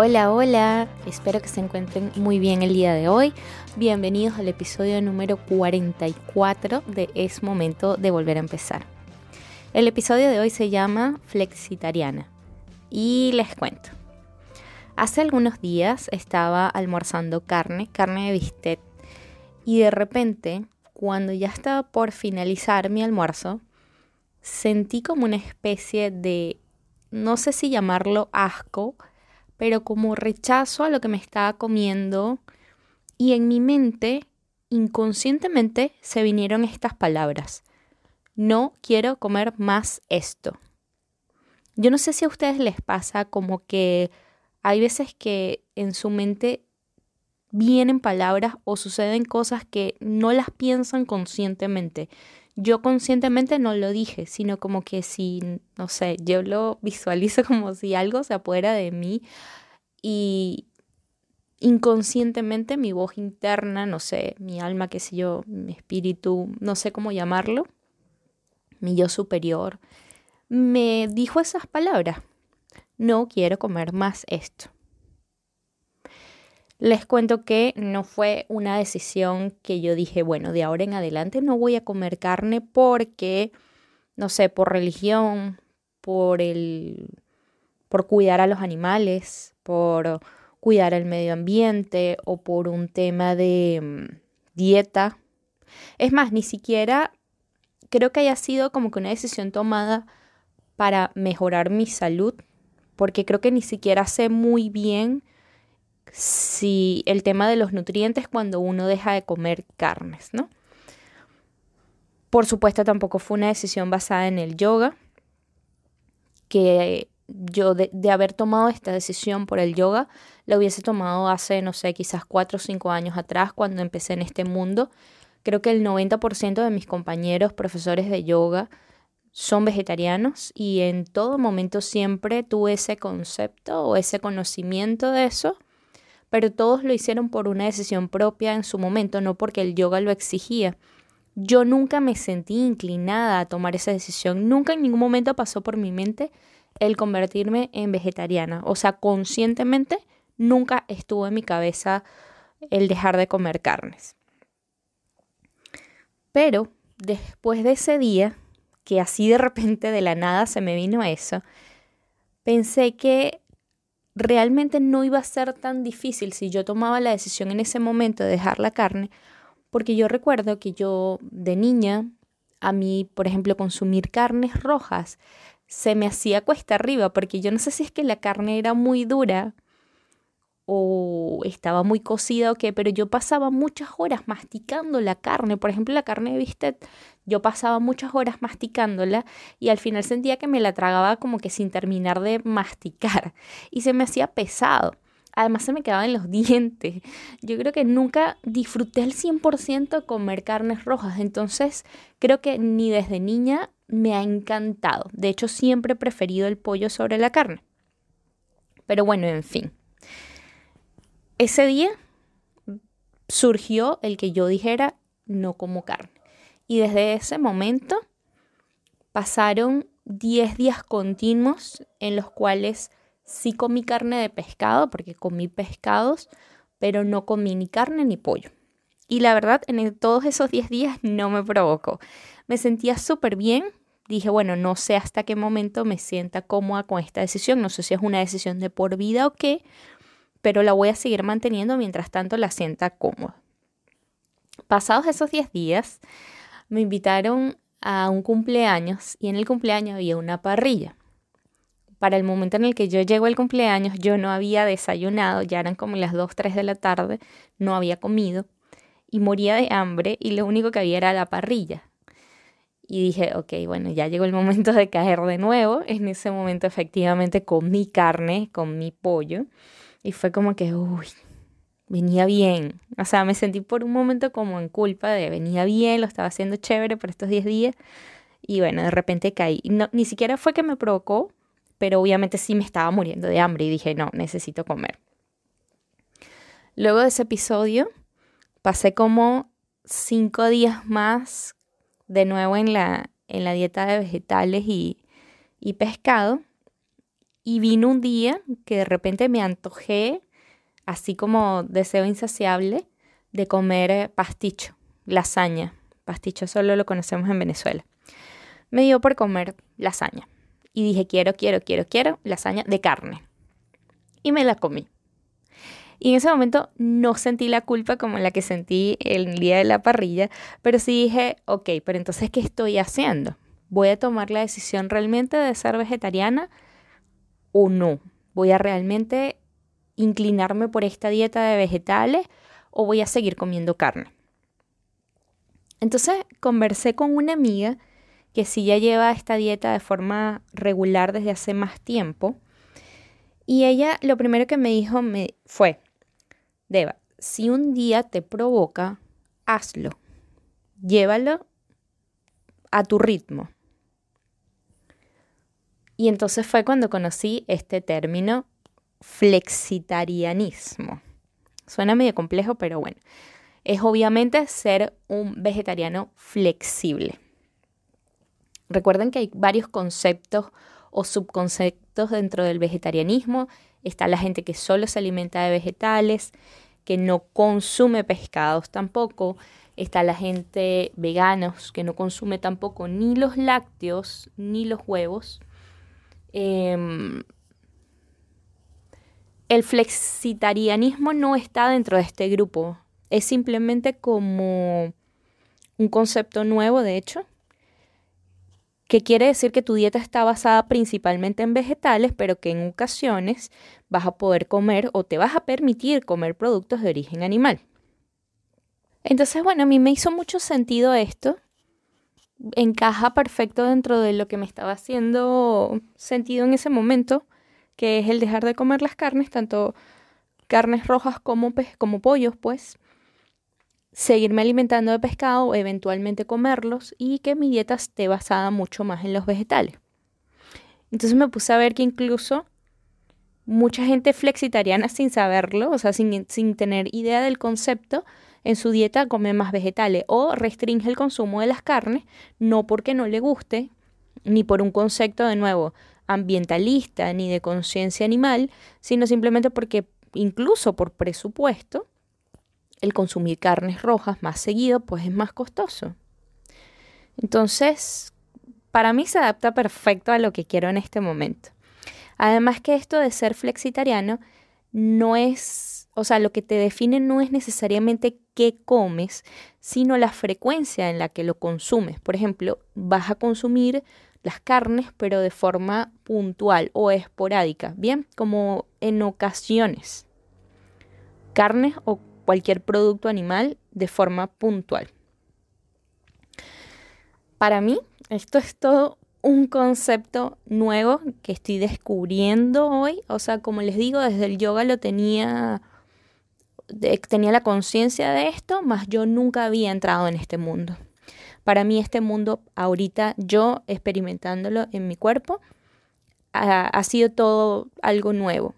Hola, hola, espero que se encuentren muy bien el día de hoy. Bienvenidos al episodio número 44 de Es Momento de Volver a Empezar. El episodio de hoy se llama Flexitariana y les cuento. Hace algunos días estaba almorzando carne, carne de bistec, y de repente, cuando ya estaba por finalizar mi almuerzo, sentí como una especie de, no sé si llamarlo asco, pero como rechazo a lo que me estaba comiendo y en mi mente, inconscientemente, se vinieron estas palabras. No quiero comer más esto. Yo no sé si a ustedes les pasa como que hay veces que en su mente vienen palabras o suceden cosas que no las piensan conscientemente. Yo conscientemente no lo dije, sino como que si, no sé, yo lo visualizo como si algo se apuera de mí y inconscientemente mi voz interna, no sé, mi alma, qué sé yo, mi espíritu, no sé cómo llamarlo, mi yo superior, me dijo esas palabras. No quiero comer más esto. Les cuento que no fue una decisión que yo dije, bueno, de ahora en adelante no voy a comer carne porque, no sé, por religión, por el, por cuidar a los animales, por cuidar el medio ambiente o por un tema de mm, dieta. Es más, ni siquiera creo que haya sido como que una decisión tomada para mejorar mi salud, porque creo que ni siquiera sé muy bien si el tema de los nutrientes cuando uno deja de comer carnes, ¿no? Por supuesto, tampoco fue una decisión basada en el yoga, que yo de, haber tomado esta decisión por el yoga, la hubiese tomado hace, no sé, quizás cuatro o cinco años atrás, cuando empecé en este mundo. Creo que el 90% de mis compañeros profesores de yoga son vegetarianos y en todo momento siempre tuve ese concepto o ese conocimiento de eso pero todos lo hicieron por una decisión propia en su momento, no porque el yoga lo exigía. Yo nunca me sentí inclinada a tomar esa decisión, nunca en ningún momento pasó por mi mente el convertirme en vegetariana, o sea, conscientemente nunca estuvo en mi cabeza el dejar de comer carnes. Pero después de ese día, que así de repente de la nada se me vino eso, pensé que realmente no iba a ser tan difícil si yo tomaba la decisión en ese momento de dejar la carne, porque yo recuerdo que yo de niña, a mí, por ejemplo, consumir carnes rojas se me hacía cuesta arriba, porque yo no sé si es que la carne era muy dura o estaba muy cocida o qué, pero yo pasaba muchas horas masticando la carne. Por ejemplo, la carne de bistec, yo pasaba muchas horas masticándola y al final sentía que me la tragaba como que sin terminar de masticar y se me hacía pesado. Además se me quedaban los dientes. Yo creo que nunca disfruté al 100% comer carnes rojas. Entonces creo que ni desde niña me ha encantado. De hecho siempre he preferido el pollo sobre la carne. Pero bueno, en fin. Ese día surgió el que yo dijera no como carne. Y desde ese momento pasaron 10 días continuos en los cuales sí comí carne de pescado, porque comí pescados, pero no comí ni carne ni pollo. Y la verdad, en todos esos 10 días no me provocó. Me sentía súper bien. Dije, bueno, no sé hasta qué momento me sienta cómoda con esta decisión. No sé si es una decisión de por vida o qué, pero la voy a seguir manteniendo mientras tanto la sienta cómoda. Pasados esos 10 días, me invitaron a un cumpleaños y en el cumpleaños había una parrilla. Para el momento en el que yo llego al cumpleaños, yo no había desayunado, ya eran como las 2, 3 de la tarde, no había comido y moría de hambre y lo único que había era la parrilla. Y dije, ok, bueno, ya llegó el momento de caer de nuevo. En ese momento efectivamente comí carne, comí pollo y fue como que, uy, venía bien. O sea, me sentí por un momento como en culpa de venía bien, lo estaba haciendo chévere por estos 10 días. Y bueno, de repente caí. No, ni siquiera fue que me provocó, pero obviamente sí me estaba muriendo de hambre y dije, no, necesito comer. Luego de ese episodio, pasé como cinco días más de nuevo en la, en la dieta de vegetales y, y pescado. Y vino un día que de repente me antojé, así como deseo insaciable, de comer pasticho, lasaña. Pasticho solo lo conocemos en Venezuela. Me dio por comer lasaña. Y dije, quiero, quiero, quiero, quiero lasaña de carne. Y me la comí. Y en ese momento no sentí la culpa como la que sentí el día de la parrilla, pero sí dije, ok, pero entonces, ¿qué estoy haciendo? ¿Voy a tomar la decisión realmente de ser vegetariana o no? ¿Voy a realmente inclinarme por esta dieta de vegetales o voy a seguir comiendo carne? Entonces conversé con una amiga que sí ya lleva esta dieta de forma regular desde hace más tiempo. Y ella lo primero que me dijo me fue, Deba, si un día te provoca, hazlo. Llévalo a tu ritmo. Y entonces fue cuando conocí este término flexitarianismo. Suena medio complejo, pero bueno, es obviamente ser un vegetariano flexible. Recuerden que hay varios conceptos o subconceptos dentro del vegetarianismo. Está la gente que solo se alimenta de vegetales, que no consume pescados tampoco. Está la gente veganos que no consume tampoco ni los lácteos ni los huevos. Em, el flexitarianismo no está dentro de este grupo. Es simplemente como un concepto nuevo, de hecho, que quiere decir que tu dieta está basada principalmente en vegetales, pero que en ocasiones vas a poder comer o te vas a permitir comer productos de origen animal. Entonces, bueno, a mí me hizo mucho sentido esto. Encaja perfecto dentro de lo que me estaba haciendo sentido en ese momento, que es el dejar de comer las carnes, tanto carnes rojas como, como pollos, pues seguirme alimentando de pescado eventualmente comerlos y que mi dieta esté basada mucho más en los vegetales. Entonces me puse a ver que incluso mucha gente flexitariana sin saberlo, o sea, sin, sin tener idea del concepto, en su dieta come más vegetales o restringe el consumo de las carnes, no porque no le guste, ni por un concepto de nuevo ambientalista ni de conciencia animal, sino simplemente porque incluso por presupuesto el consumir carnes rojas más seguido, pues es más costoso. Entonces, para mí se adapta perfecto a lo que quiero en este momento. Además que esto de ser flexitariano no es, o sea, lo que te define no es necesariamente qué comes, sino la frecuencia en la que lo consumes. Por ejemplo, vas a consumir las carnes, pero de forma puntual o esporádica, bien, como en ocasiones. Carnes o cualquier producto animal de forma puntual. Para mí, esto es todo un concepto nuevo que estoy descubriendo hoy. O sea, como les digo, desde el yoga lo tenía, tenía la conciencia de esto, más yo nunca había entrado en este mundo. Para mí este mundo, ahorita yo experimentándolo en mi cuerpo, ha sido todo algo nuevo.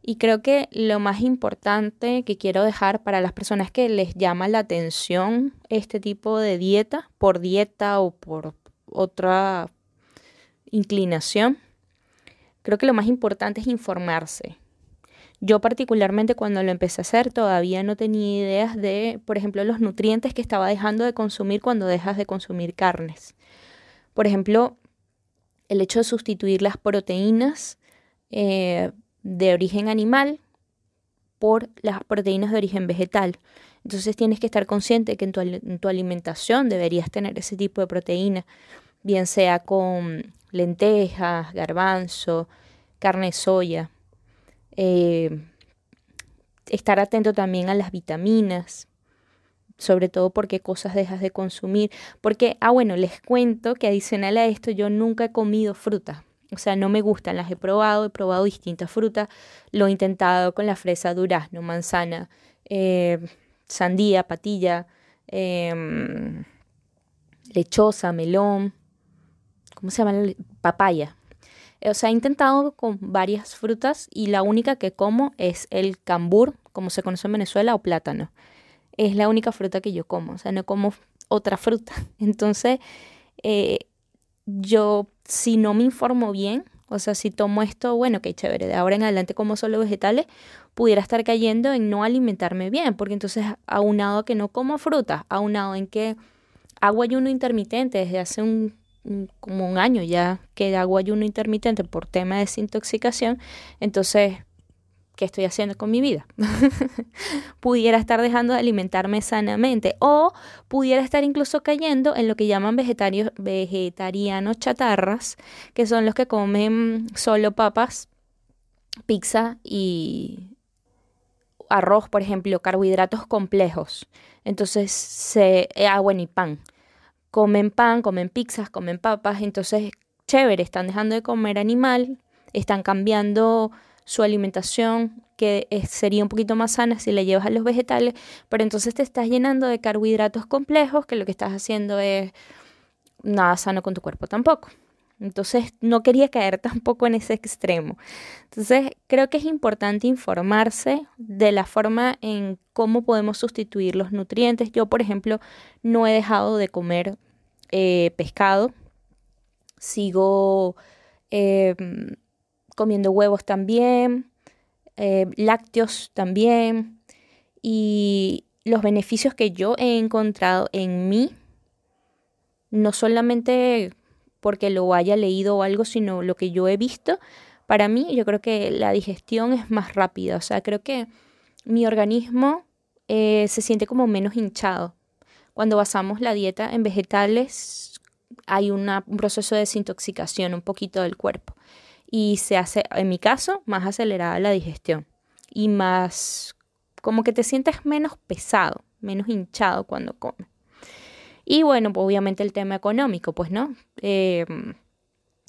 Y creo que lo más importante que quiero dejar para las personas que les llama la atención este tipo de dieta, por dieta o por otra inclinación, creo que lo más importante es informarse. Yo particularmente cuando lo empecé a hacer todavía no tenía ideas de, por ejemplo, los nutrientes que estaba dejando de consumir cuando dejas de consumir carnes. Por ejemplo, el hecho de sustituir las proteínas eh, de origen animal por las proteínas de origen vegetal. Entonces tienes que estar consciente que en tu, alimentación deberías tener ese tipo de proteína, bien sea con lentejas, garbanzo, carne de soya. Eh, estar atento también a las vitaminas, sobre todo porque cosas dejas de consumir. Porque, ah, bueno, les cuento que adicional a esto yo nunca he comido fruta. O sea, no me gustan, las he probado, he probado distintas frutas, lo he intentado con la fresa, durazno, manzana, eh, sandía, patilla, em, lechosa, melón, ¿cómo se llama? Papaya. O sea, he intentado con varias frutas y la única que como es el cambur, como se conoce en Venezuela, o plátano. Es la única fruta que yo como, o sea, no como otra fruta. Entonces, eh, yo si no me informo bien, o sea, si tomo esto, bueno, qué chévere, de ahora en adelante como solo vegetales, pudiera estar cayendo en no alimentarme bien, porque entonces aunado a que no como frutas, aunado en que hago ayuno intermitente desde hace un, como un año ya que hago ayuno intermitente por tema de desintoxicación, entonces ¿qué estoy haciendo con mi vida? pudiera estar dejando de alimentarme sanamente o pudiera estar incluso cayendo en lo que llaman vegetarianos chatarras, que son los que comen solo papas, pizza y arroz, por ejemplo, carbohidratos complejos. Entonces, se, ah, bueno, y pan. Comen pan, comen pizzas, comen papas, entonces, chévere, están dejando de comer animal, están cambiando su alimentación, que sería un poquito más sana si la llevas a los vegetales, pero entonces te estás llenando de carbohidratos complejos, que lo que estás haciendo es nada sano con tu cuerpo tampoco. Entonces no quería caer tampoco en ese extremo. Entonces creo que es importante informarse de la forma en cómo podemos sustituir los nutrientes. Yo, por ejemplo, no he dejado de comer eh, pescado. Sigo em, comiendo huevos también, eh, lácteos también, y los beneficios que yo he encontrado en mí, no solamente porque lo haya leído o algo, sino lo que yo he visto, para mí yo creo que la digestión es más rápida, o sea, creo que mi organismo eh, se siente como menos hinchado. Cuando basamos la dieta en vegetales, hay un proceso de desintoxicación un poquito del cuerpo y se hace, en mi caso, más acelerada la digestión y más como que te sientes menos pesado, menos hinchado cuando comes. Y bueno, pues obviamente el tema económico, pues no. Em,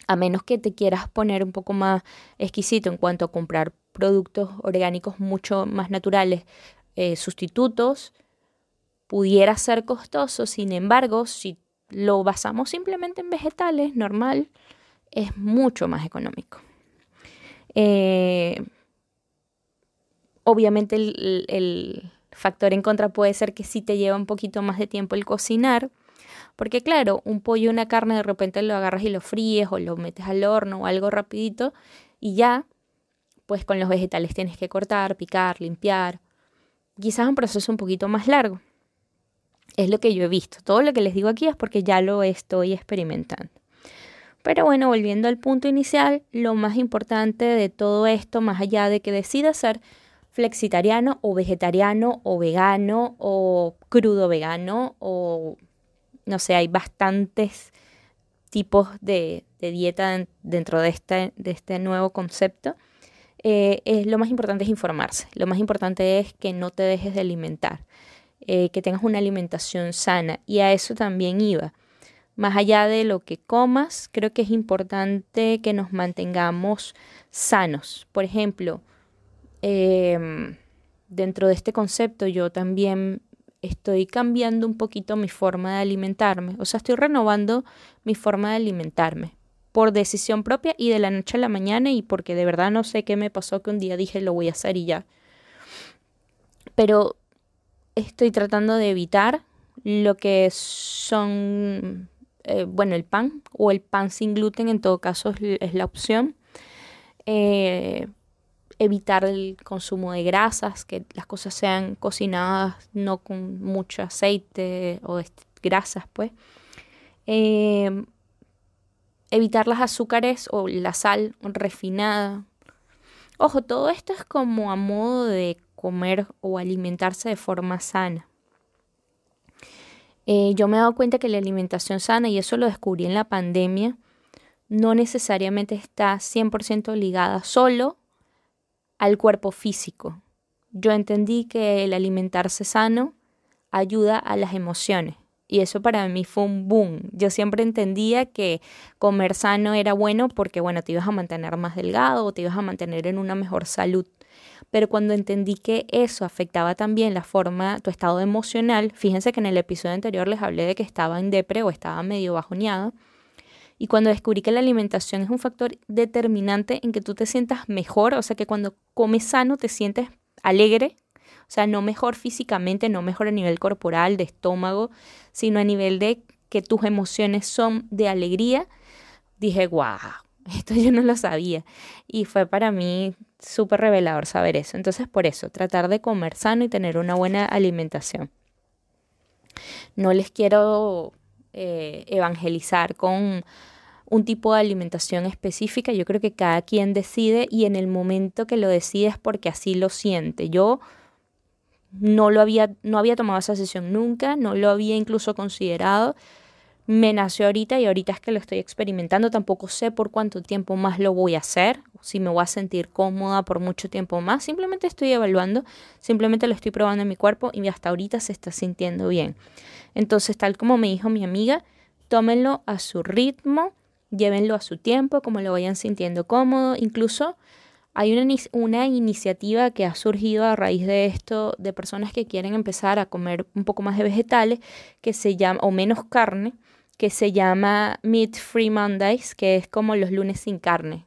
a menos que te quieras poner un poco más exquisito en cuanto a comprar productos orgánicos mucho más naturales, eh, sustitutos, pudiera ser costoso. Sin embargo, si lo basamos simplemente en vegetales, normal, es mucho más económico. Eh, obviamente el, factor en contra puede ser que sí te lleva un poquito más de tiempo el cocinar, porque claro, un pollo una carne de repente lo agarras y lo fríes o lo metes al horno o algo rapidito y ya, pues con los vegetales tienes que cortar, picar, limpiar. Quizás un proceso un poquito más largo. Es lo que yo he visto. Todo lo que les digo aquí es porque ya lo estoy experimentando. Pero bueno, volviendo al punto inicial, lo más importante de todo esto, más allá de que decida ser flexitariano o vegetariano o vegano o crudo vegano o no sé, hay bastantes tipos de, dieta dentro de este, de este nuevo concepto. Eh, lo más importante es informarse, lo más importante es que no te dejes de alimentar, eh, que tengas una alimentación sana y a eso también iba más allá de lo que comas, creo que es importante que nos mantengamos sanos. Por ejemplo, em, dentro de este concepto yo también estoy cambiando un poquito mi forma de alimentarme. O sea, estoy renovando mi forma de alimentarme por decisión propia y de la noche a la mañana y porque de verdad no sé qué me pasó que un día dije lo voy a hacer y ya. Pero estoy tratando de evitar lo que son eh, bueno, el pan o el pan sin gluten en todo caso es, la opción. Eh, evitar el consumo de grasas, que las cosas sean cocinadas no con mucho aceite o grasas, pues. Eh, evitar las azúcares o la sal refinada. Ojo, todo esto es como a modo de comer o alimentarse de forma sana. Eh, yo me he dado cuenta que la alimentación sana, y eso lo descubrí en la pandemia, no necesariamente está 100% ligada solo al cuerpo físico. Yo entendí que el alimentarse sano ayuda a las emociones. Y eso para mí fue un boom. Yo siempre entendía que comer sano era bueno porque, bueno, te ibas a mantener más delgado o te ibas a mantener en una mejor salud. pero cuando entendí que eso afectaba también la forma, tu estado emocional, fíjense que en el episodio anterior les hablé de que estaba en depre o estaba medio bajoneado, y cuando descubrí que la alimentación es un factor determinante en que tú te sientas mejor, o sea que cuando comes sano te sientes alegre, o sea, no mejor físicamente, no mejor a nivel corporal, de estómago, sino a nivel de que tus emociones son de alegría, dije, wow, esto yo no lo sabía. Y fue para mí súper revelador saber eso. Entonces, por eso, tratar de comer sano y tener una buena alimentación. No les quiero eh, evangelizar con un tipo de alimentación específica. Yo creo que cada quien decide y en el momento que lo decide es porque así lo siente. Yo no lo había, no había tomado esa decisión nunca, no lo había incluso considerado me nació ahorita y ahorita es que lo estoy experimentando. Tampoco sé por cuánto tiempo más lo voy a hacer, si me voy a sentir cómoda por mucho tiempo más. Simplemente estoy evaluando, simplemente lo estoy probando en mi cuerpo y hasta ahorita se está sintiendo bien. Entonces, tal como me dijo mi amiga, tómenlo a su ritmo, llévenlo a su tiempo, como lo vayan sintiendo cómodo. Incluso hay una, una iniciativa que ha surgido a raíz de esto de personas que quieren empezar a comer un poco más de vegetales, que se llama, o menos carne, que se llama Meat Free Mondays, que es como los lunes sin carne.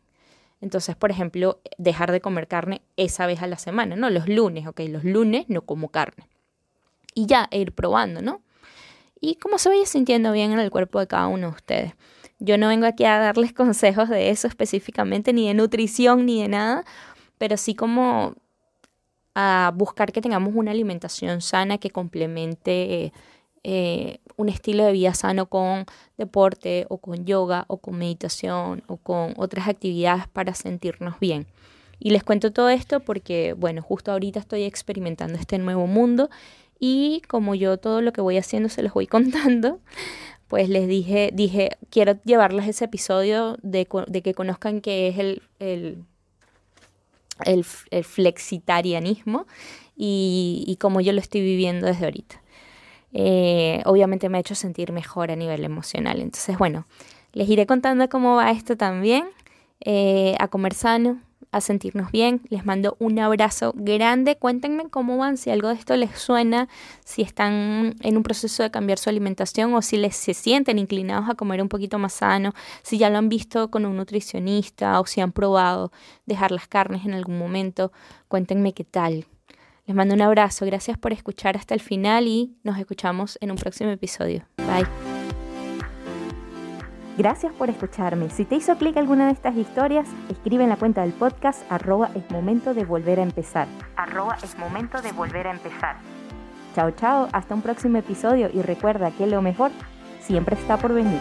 Entonces, por ejemplo, dejar de comer carne esa vez a la semana, ¿no? Los lunes, ok, los lunes no como carne. Y ya, ir probando, ¿no? Y cómo se vaya sintiendo bien en el cuerpo de cada uno de ustedes. Yo no vengo aquí a darles consejos de eso específicamente, ni de nutrición, ni de nada, pero sí como a buscar que tengamos una alimentación sana que complemente eh, un estilo de vida sano con deporte o con yoga o con meditación o con otras actividades para sentirnos bien. Y les cuento todo esto porque, bueno, justo ahorita estoy experimentando este nuevo mundo y como yo todo lo que voy haciendo se los voy contando, pues les dije, dije, quiero llevarles ese episodio de, que conozcan qué es el, el, el, flexitarianismo y, y cómo yo lo estoy viviendo desde ahorita. Eh, obviamente me ha hecho sentir mejor a nivel emocional. Entonces, bueno, les iré contando cómo va esto también, eh, a comer sano, a sentirnos bien. Les mando un abrazo grande. Cuéntenme cómo van, si algo de esto les suena, si están en un proceso de cambiar su alimentación o si les se sienten inclinados a comer un poquito más sano, si ya lo han visto con un nutricionista o si han probado dejar las carnes en algún momento. Cuéntenme qué tal, les mando un abrazo, gracias por escuchar hasta el final y nos escuchamos en un próximo episodio. Bye. Gracias por escucharme. Si te hizo clic alguna de estas historias, escribe en la cuenta del podcast arroba es momento de volver a empezar. Arroba es momento de volver a empezar. Chao, chao, hasta un próximo episodio y recuerda que lo mejor siempre está por venir.